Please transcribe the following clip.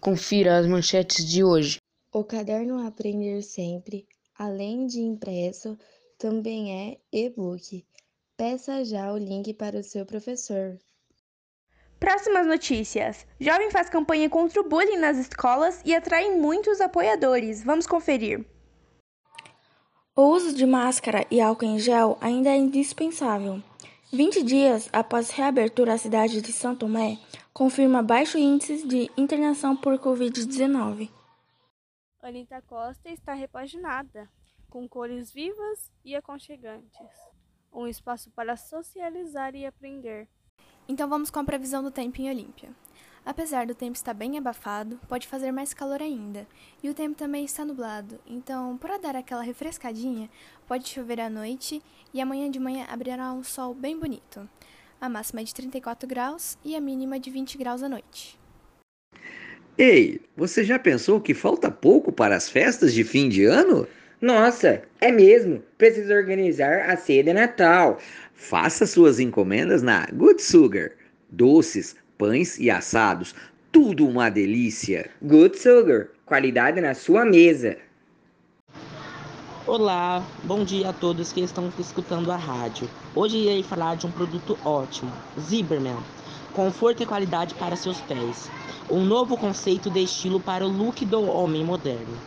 Confira as manchetes de hoje. O caderno Aprender Sempre, além de impresso, também é e-book. Peça já o link para o seu professor. Próximas notícias. Jovem faz campanha contra o bullying nas escolas e atrai muitos apoiadores. Vamos conferir. O uso de máscara e álcool em gel ainda é indispensável. 20 dias após reabertura, a cidade de São Tomé confirma baixo índice de internação por Covid-19. Anitta Costa está repaginada, com cores vivas e aconchegantes. Um espaço para socializar e aprender. Então vamos com a previsão do tempo em Olímpia. Apesar do tempo estar bem abafado, pode fazer mais calor ainda. E o tempo também está nublado, então, para dar aquela refrescadinha, pode chover à noite e amanhã de manhã abrirá um sol bem bonito. A máxima é de 34 graus e a mínima de 20 graus à noite. Ei, você já pensou que falta pouco para as festas de fim de ano? Nossa, é mesmo. Preciso organizar a ceia de Natal. Faça suas encomendas na Good Sugar. Doces, pães e assados, tudo uma delícia. Good Sugar, qualidade na sua mesa. Olá, bom dia a todos que estão escutando a rádio. Hoje irei falar de um produto ótimo, Zimmerman. Conforto e qualidade para seus pés. Um novo conceito de estilo para o look do homem moderno.